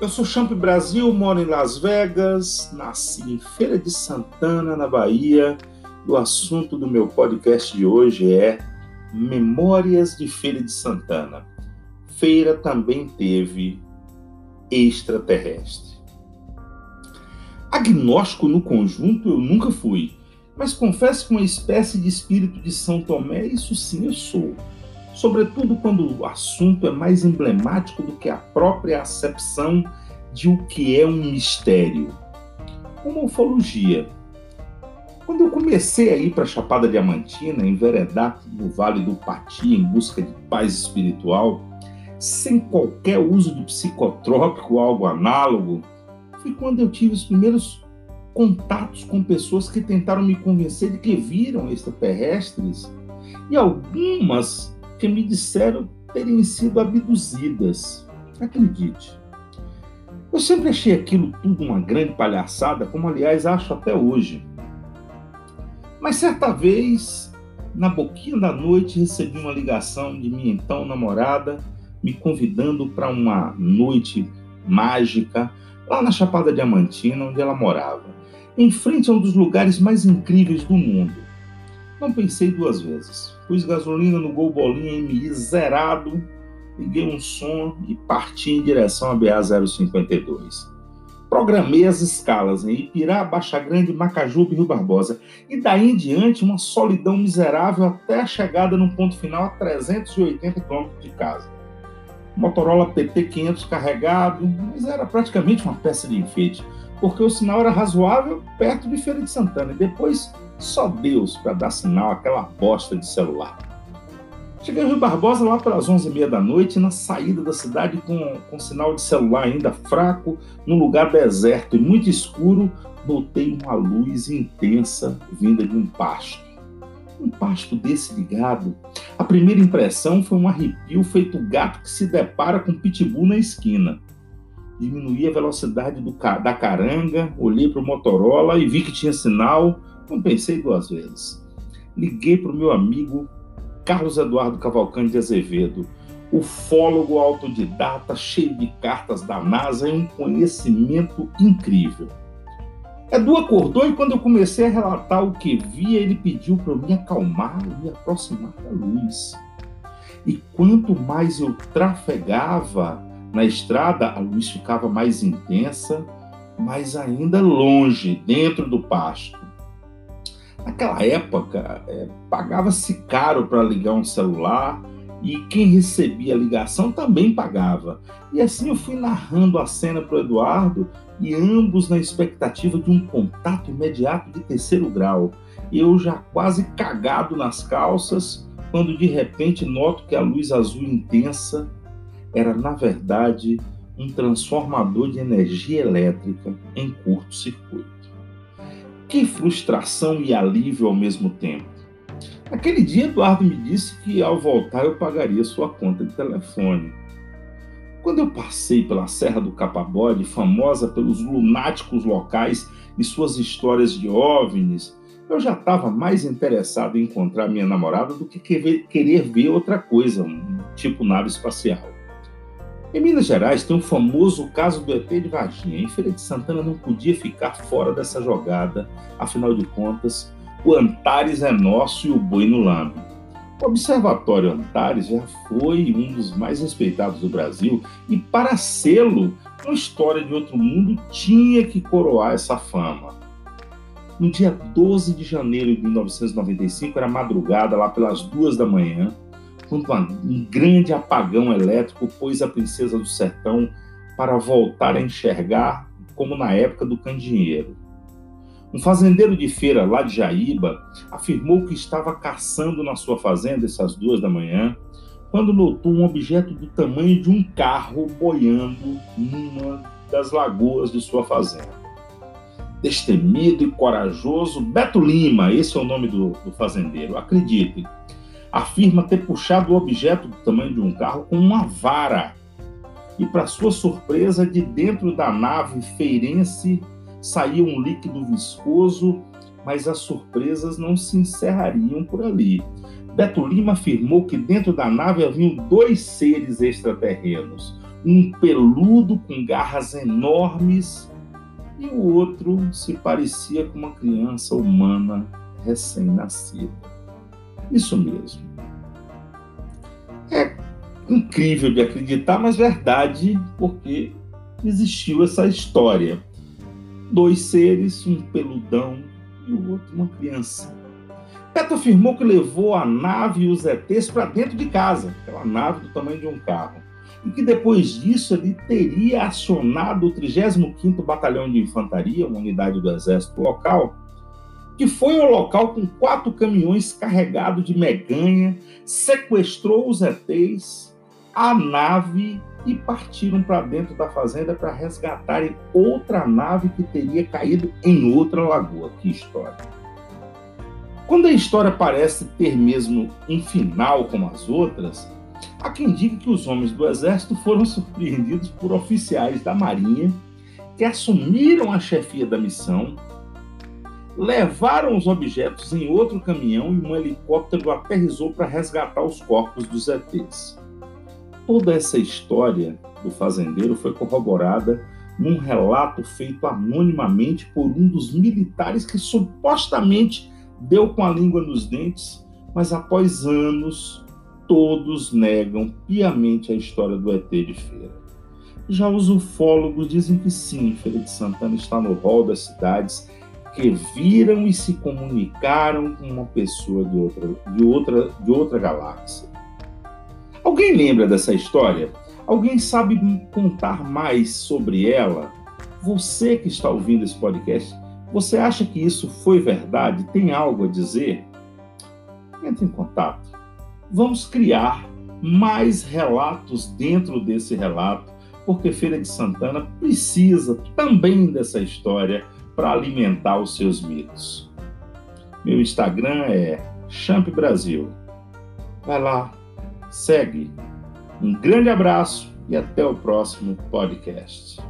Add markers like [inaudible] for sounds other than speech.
Eu sou Champ Brasil, moro em Las Vegas, nasci em Feira de Santana, na Bahia. E o assunto do meu podcast de hoje é Memórias de Feira de Santana. Feira também teve extraterrestre. Agnóstico no conjunto eu nunca fui, mas confesso que uma espécie de espírito de São Tomé, isso sim eu sou. Sobretudo quando o assunto é mais emblemático do que a própria acepção de o que é um mistério. Uma ufologia. Quando eu comecei a ir para a Chapada Diamantina, enveredar no Vale do Pati em busca de paz espiritual, sem qualquer uso de psicotrópico ou algo análogo, foi quando eu tive os primeiros contatos com pessoas que tentaram me convencer de que viram extraterrestres e algumas que me disseram terem sido abduzidas. Acredite. Eu sempre achei aquilo tudo uma grande palhaçada, como aliás acho até hoje. Mas certa vez, na boquinha da noite, recebi uma ligação de minha então namorada me convidando para uma noite mágica lá na Chapada Diamantina, onde ela morava, em frente a um dos lugares mais incríveis do mundo. Não pensei duas vezes. Pus gasolina no Gol Bolinha MI zerado, liguei um som e parti em direção à BA 052. Programei as escalas em Ipirá, Baixa Grande, Macajuba e Rio Barbosa. E daí em diante, uma solidão miserável até a chegada no ponto final a 380 km de casa. Motorola PT500 carregado, mas era praticamente uma peça de enfeite, porque o sinal era razoável perto de Feira de Santana e depois só Deus para dar sinal àquela bosta de celular. Cheguei ao Rio Barbosa lá pelas 11h30 da noite, na saída da cidade com, com sinal de celular ainda fraco, num lugar deserto e muito escuro, notei uma luz intensa vinda de um pasto um pasto desse ligado, a primeira impressão foi um arrepio feito gato que se depara com pitbull na esquina. Diminuí a velocidade do, da caranga, olhei para o Motorola e vi que tinha sinal, não pensei duas vezes. Liguei para o meu amigo Carlos Eduardo Cavalcante de Azevedo, ufólogo autodidata, cheio de cartas da NASA e um conhecimento incrível. Edu acordou e quando eu comecei a relatar o que via, ele pediu para eu me acalmar e me aproximar da luz. E quanto mais eu trafegava na estrada, a luz ficava mais intensa, mas ainda longe, dentro do pasto. Naquela época, é, pagava-se caro para ligar um celular e quem recebia a ligação também pagava. E assim eu fui narrando a cena para o Eduardo e ambos na expectativa de um contato imediato de terceiro grau. Eu já quase cagado nas calças, quando de repente noto que a luz azul intensa era, na verdade, um transformador de energia elétrica em curto-circuito. Que frustração e alívio ao mesmo tempo. Naquele dia, Eduardo me disse que ao voltar eu pagaria sua conta de telefone. Quando eu passei pela Serra do Capabode, famosa pelos lunáticos locais e suas histórias de OVNIs, eu já estava mais interessado em encontrar minha namorada do que querer ver outra coisa, um tipo nave espacial. Em Minas Gerais tem o famoso caso do ET de Varginha. Em Feira de Santana não podia ficar fora dessa jogada, afinal de contas, o Antares é nosso e o boi no lambe. O Observatório Antares já foi um dos mais respeitados do Brasil e, para sê-lo, uma história de outro mundo tinha que coroar essa fama. No dia 12 de janeiro de 1995, era madrugada, lá pelas duas da manhã, quando um grande apagão elétrico pôs a princesa do sertão para voltar a enxergar como na época do candeeiro. Um fazendeiro de feira lá de Jaíba afirmou que estava caçando na sua fazenda essas duas da manhã, quando notou um objeto do tamanho de um carro boiando numa das lagoas de sua fazenda. Destemido e corajoso, Beto Lima, esse é o nome do, do fazendeiro, acredite, afirma ter puxado o objeto do tamanho de um carro com uma vara. E, para sua surpresa, de dentro da nave feirense saía um líquido viscoso, mas as surpresas não se encerrariam por ali. Beto Lima afirmou que dentro da nave haviam dois seres extraterrenos, um peludo com garras enormes e o outro se parecia com uma criança humana recém-nascida. Isso mesmo. É incrível de acreditar, mas verdade, porque existiu essa história. Dois seres, um peludão e o outro uma criança. Beto afirmou que levou a nave e os ETs para dentro de casa, aquela nave do tamanho de um carro, e que depois disso ele teria acionado o 35º Batalhão de Infantaria, uma unidade do exército local, que foi ao local com quatro caminhões carregados de meganha, sequestrou os ETs, a nave e partiram para dentro da fazenda para resgatarem outra nave que teria caído em outra lagoa. Que história! Quando a história parece ter mesmo um final como as outras, há quem diga que os homens do exército foram [laughs] surpreendidos por oficiais da Marinha que assumiram a chefia da missão, levaram os objetos em outro caminhão e um helicóptero aterrizou para resgatar os corpos dos ETs. Toda essa história do fazendeiro foi corroborada num relato feito anonimamente por um dos militares que supostamente deu com a língua nos dentes, mas após anos todos negam piamente a história do ET de Feira. Já os ufólogos dizem que sim, Feira de Santana está no rol das cidades que viram e se comunicaram com uma pessoa de outra, de outra, de outra galáxia. Alguém lembra dessa história? Alguém sabe contar mais sobre ela? Você que está ouvindo esse podcast, você acha que isso foi verdade? Tem algo a dizer? Entre em contato. Vamos criar mais relatos dentro desse relato, porque Feira de Santana precisa também dessa história para alimentar os seus mitos. Meu Instagram é Champ Brasil. Vai lá, segue. Um grande abraço e até o próximo podcast.